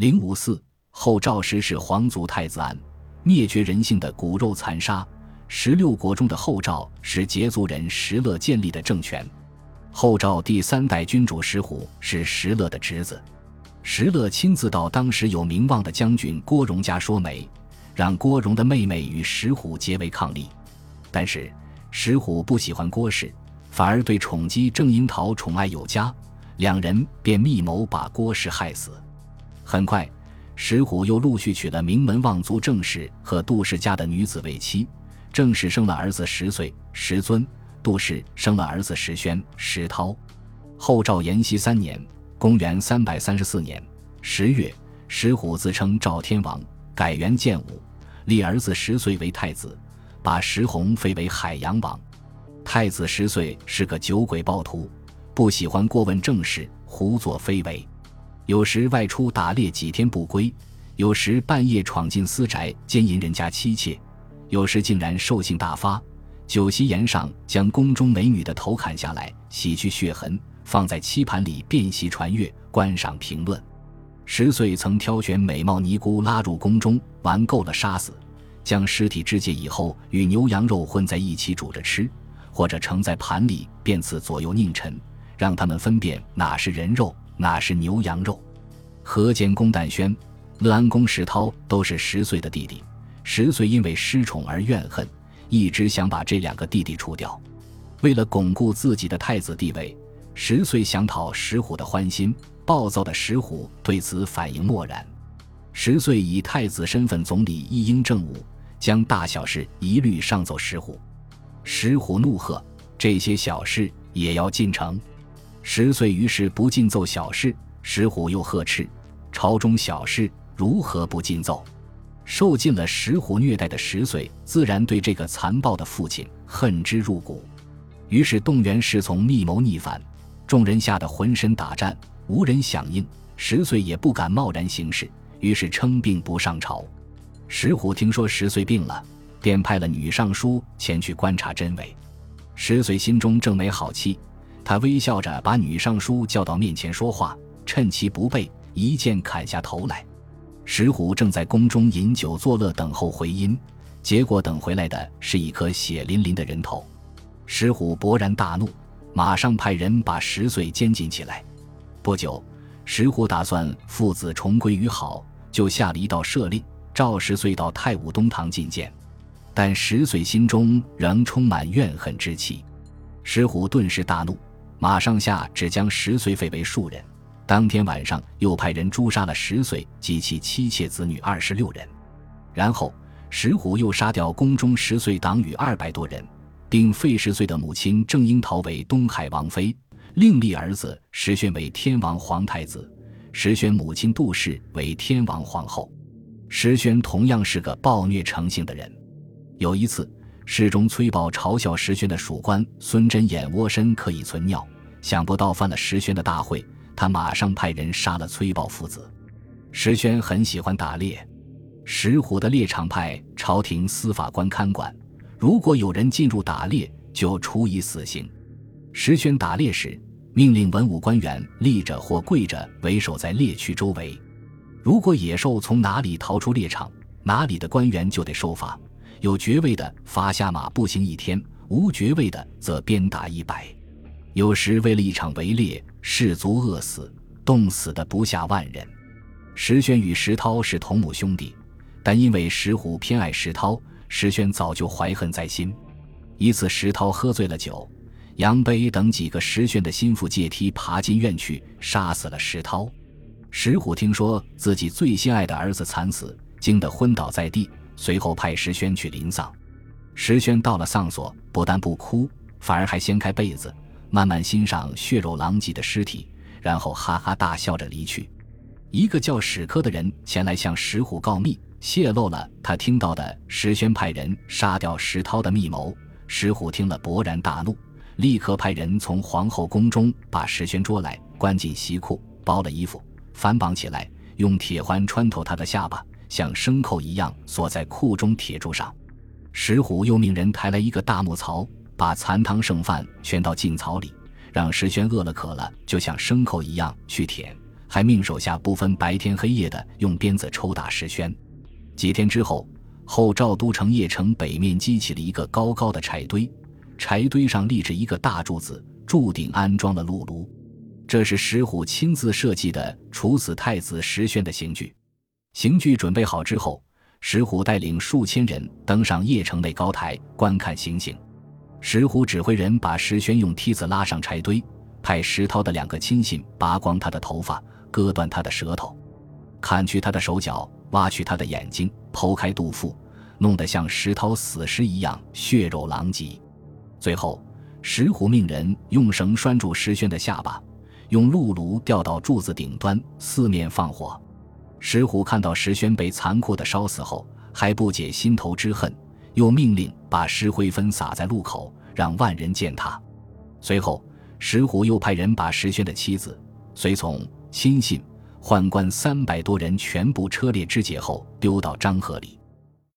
零五四后赵时是皇族太子案，灭绝人性的骨肉残杀。十六国中的后赵是羯族人石勒建立的政权。后赵第三代君主石虎是石勒的侄子。石勒亲自到当时有名望的将军郭荣家说媒，让郭荣的妹妹与石虎结为伉俪。但是石虎不喜欢郭氏，反而对宠姬郑樱桃宠爱有加，两人便密谋把郭氏害死。很快，石虎又陆续娶了名门望族郑氏和杜氏家的女子为妻。郑氏生了儿子十岁石尊，杜氏生了儿子石宣石涛。后赵延熙三年（公元三百三十四年）十月，石虎自称赵天王，改元建武，立儿子十岁为太子，把石弘废为海阳王。太子十岁是个酒鬼暴徒，不喜欢过问政事，胡作非为，有时外出打猎几天不归，有时半夜闯进私宅奸淫人家妻妾。有时竟然兽性大发，酒席宴上将宫中美女的头砍下来，洗去血痕，放在漆盘里遍席传阅，观赏评论。十岁曾挑选美貌尼姑拉入宫中，玩够了杀死，将尸体肢解以后与牛羊肉混在一起煮着吃，或者盛在盘里，便赐左右佞臣，让他们分辨哪是人肉，哪是牛羊肉。河间公旦宣、乐安公石涛都是十岁的弟弟。十岁因为失宠而怨恨，一直想把这两个弟弟除掉。为了巩固自己的太子地位，十岁想讨石虎的欢心。暴躁的石虎对此反应漠然。十岁以太子身份总理一应政务，将大小事一律上奏石虎。石虎怒喝：“这些小事也要进城？”十岁于是不禁奏小事。石虎又呵斥：“朝中小事如何不禁奏？”受尽了石虎虐待的十岁，自然对这个残暴的父亲恨之入骨，于是动员侍从密谋逆反。众人吓得浑身打颤，无人响应。十岁也不敢贸然行事，于是称病不上朝。石虎听说十岁病了，便派了女尚书前去观察真伪。十岁心中正没好气，他微笑着把女尚书叫到面前说话，趁其不备，一剑砍下头来。石虎正在宫中饮酒作乐，等候回音，结果等回来的是一颗血淋淋的人头。石虎勃然大怒，马上派人把石穗监禁起来。不久，石虎打算父子重归于好，就下了一道赦令，召石穗到太武东堂觐见。但石穗心中仍充满怨恨之气。石虎顿时大怒，马上下旨将十岁废为庶人。当天晚上，又派人诛杀了十岁及其妻妾子女二十六人，然后石虎又杀掉宫中十岁党羽二百多人，并废十岁的母亲郑樱桃为东海王妃，另立儿子石宣为天王皇太子，石宣母亲杜氏为天王皇后。石宣同样是个暴虐成性的人。有一次，侍中崔宝嘲笑石宣的属官孙真眼窝深可以存尿，想不到犯了石宣的大讳。他马上派人杀了崔豹父子。石宣很喜欢打猎，石虎的猎场派朝廷司法官看管，如果有人进入打猎，就处以死刑。石宣打猎时，命令文武官员立着或跪着为守在猎区周围。如果野兽从哪里逃出猎场，哪里的官员就得受罚。有爵位的罚下马步行一天，无爵位的则鞭打一百。有时为了一场围猎，士卒饿死、冻死的不下万人。石宣与石涛是同母兄弟，但因为石虎偏爱石涛，石宣早就怀恨在心。一次，石涛喝醉了酒，杨碑等几个石宣的心腹借梯爬进院去，杀死了石涛。石虎听说自己最心爱的儿子惨死，惊得昏倒在地，随后派石宣去临丧。石宣到了丧所，不但不哭，反而还掀开被子。慢慢欣赏血肉狼藉的尸体，然后哈哈大笑着离去。一个叫史科的人前来向石虎告密，泄露了他听到的石宣派人杀掉石涛的密谋。石虎听了勃然大怒，立刻派人从皇后宫中把石宣捉来，关进西库，包了衣服，反绑起来，用铁环穿透他的下巴，像牲口一样锁在库中铁柱上。石虎又命人抬来一个大木槽。把残汤剩饭圈到净槽里，让石宣饿了渴了，就像牲口一样去舔，还命手下不分白天黑夜的用鞭子抽打石宣。几天之后，后赵都城邺城北面激起了一个高高的柴堆，柴堆上立着一个大柱子，柱顶安装了鹿炉。这是石虎亲自设计的处死太子石宣的刑具。刑具准备好之后，石虎带领数千人登上邺城内高台观看行刑。石虎指挥人把石宣用梯子拉上柴堆，派石涛的两个亲信拔光他的头发，割断他的舌头，砍去他的手脚，挖去他的眼睛，剖开肚腹，弄得像石涛死尸一样血肉狼藉。最后，石虎命人用绳拴住石宣的下巴。用鹿炉吊到柱子顶端，四面放火。石虎看到石宣被残酷的烧死后，还不解心头之恨，又命令把石灰粉撒在路口，让万人践踏。随后，石虎又派人把石宣的妻子、随从、亲信、宦官三百多人全部车裂肢解后，丢到漳河里。